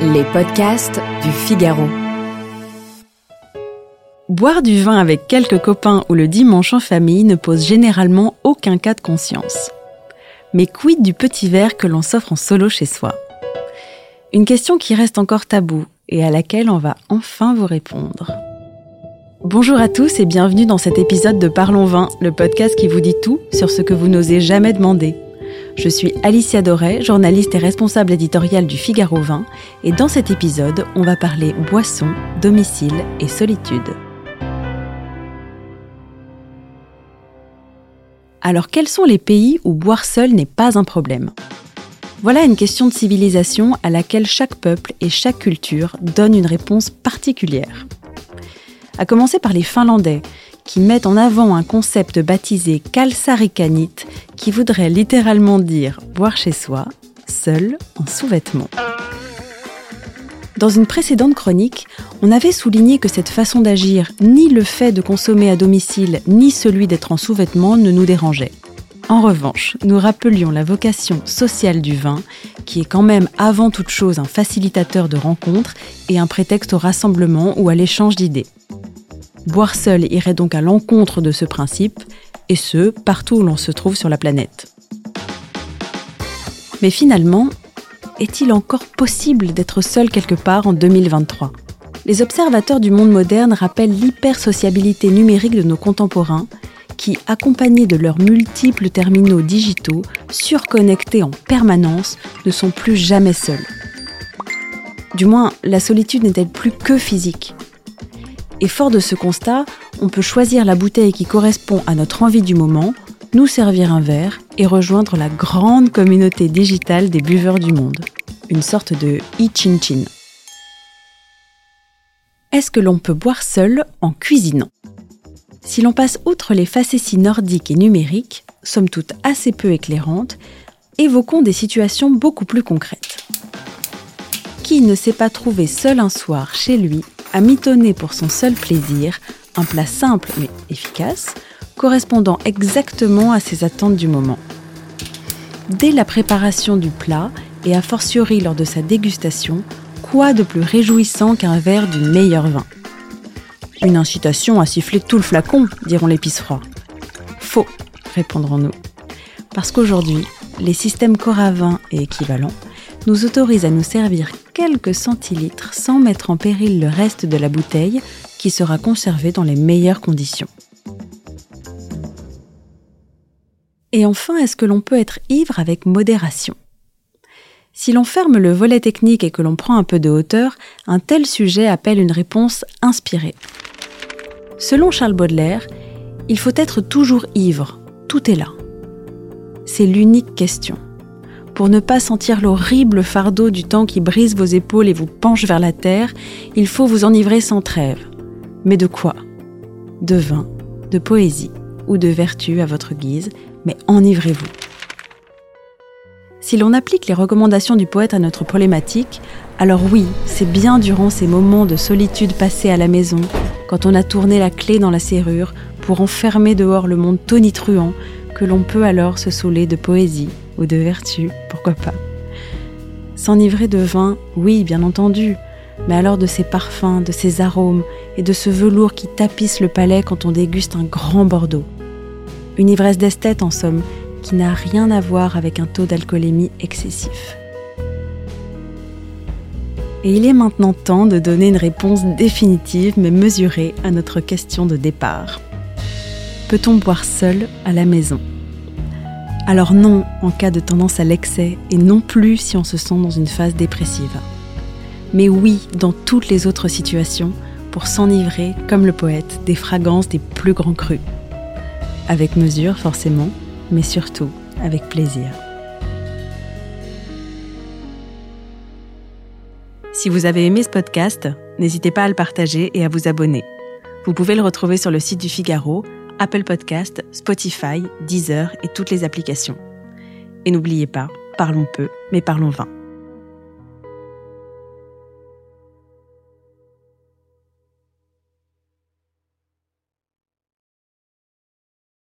Les podcasts du Figaro. Boire du vin avec quelques copains ou le dimanche en famille ne pose généralement aucun cas de conscience. Mais quid du petit verre que l'on s'offre en solo chez soi? Une question qui reste encore taboue et à laquelle on va enfin vous répondre. Bonjour à tous et bienvenue dans cet épisode de Parlons Vin, le podcast qui vous dit tout sur ce que vous n'osez jamais demander. Je suis Alicia Doré, journaliste et responsable éditoriale du Figaro Vin, et dans cet épisode, on va parler boisson, domicile et solitude. Alors quels sont les pays où boire seul n'est pas un problème? Voilà une question de civilisation à laquelle chaque peuple et chaque culture donne une réponse particulière. À commencer par les Finlandais, qui mettent en avant un concept baptisé kalsarikanit, qui voudrait littéralement dire boire chez soi, seul, en sous-vêtements. Dans une précédente chronique, on avait souligné que cette façon d'agir, ni le fait de consommer à domicile, ni celui d'être en sous-vêtements ne nous dérangeait. En revanche, nous rappelions la vocation sociale du vin, qui est quand même avant toute chose un facilitateur de rencontres et un prétexte au rassemblement ou à l'échange d'idées. Boire seul irait donc à l'encontre de ce principe, et ce, partout où l'on se trouve sur la planète. Mais finalement, est-il encore possible d'être seul quelque part en 2023 Les observateurs du monde moderne rappellent l'hypersociabilité numérique de nos contemporains, qui, accompagnés de leurs multiples terminaux digitaux, surconnectés en permanence, ne sont plus jamais seuls. Du moins, la solitude n'est-elle plus que physique? Et fort de ce constat, on peut choisir la bouteille qui correspond à notre envie du moment, nous servir un verre et rejoindre la grande communauté digitale des buveurs du monde. Une sorte de e-chin-chin. Est-ce que l'on peut boire seul en cuisinant? Si l'on passe outre les facéties nordiques et numériques, somme toute assez peu éclairantes, évoquons des situations beaucoup plus concrètes. Qui ne s'est pas trouvé seul un soir chez lui à mitonner pour son seul plaisir un plat simple mais efficace, correspondant exactement à ses attentes du moment. Dès la préparation du plat et a fortiori lors de sa dégustation, quoi de plus réjouissant qu'un verre du meilleur vin? Une incitation à siffler tout le flacon, diront les froids. Faux, répondrons-nous. Parce qu'aujourd'hui, les systèmes Coravin et équivalents nous autorisent à nous servir quelques centilitres sans mettre en péril le reste de la bouteille qui sera conservée dans les meilleures conditions. Et enfin, est-ce que l'on peut être ivre avec modération? Si l'on ferme le volet technique et que l'on prend un peu de hauteur, un tel sujet appelle une réponse inspirée. Selon Charles Baudelaire, il faut être toujours ivre, tout est là. C'est l'unique question pour ne pas sentir l'horrible fardeau du temps qui brise vos épaules et vous penche vers la terre, il faut vous enivrer sans trêve. Mais de quoi? De vin, de poésie ou de vertu à votre guise, mais enivrez-vous. Si l'on applique les recommandations du poète à notre problématique, alors oui, c'est bien durant ces moments de solitude passés à la maison, quand on a tourné la clé dans la serrure pour enfermer dehors le monde tonitruant, que l'on peut alors se saouler de poésie ou de vertu, pourquoi pas. S'enivrer de vin, oui, bien entendu, mais alors de ses parfums, de ses arômes et de ce velours qui tapisse le palais quand on déguste un grand Bordeaux. Une ivresse d'esthète, en somme, qui n'a rien à voir avec un taux d'alcoolémie excessif. Et il est maintenant temps de donner une réponse définitive mais mesurée à notre question de départ. Peut-on boire seul à la maison? Alors non en cas de tendance à l'excès et non plus si on se sent dans une phase dépressive. Mais oui dans toutes les autres situations pour s'enivrer, comme le poète, des fragrances des plus grands crus. Avec mesure forcément, mais surtout avec plaisir. Si vous avez aimé ce podcast, n'hésitez pas à le partager et à vous abonner. Vous pouvez le retrouver sur le site du Figaro Apple Podcast, Spotify, Deezer et toutes les applications. Et n'oubliez pas, parlons peu, mais parlons vin.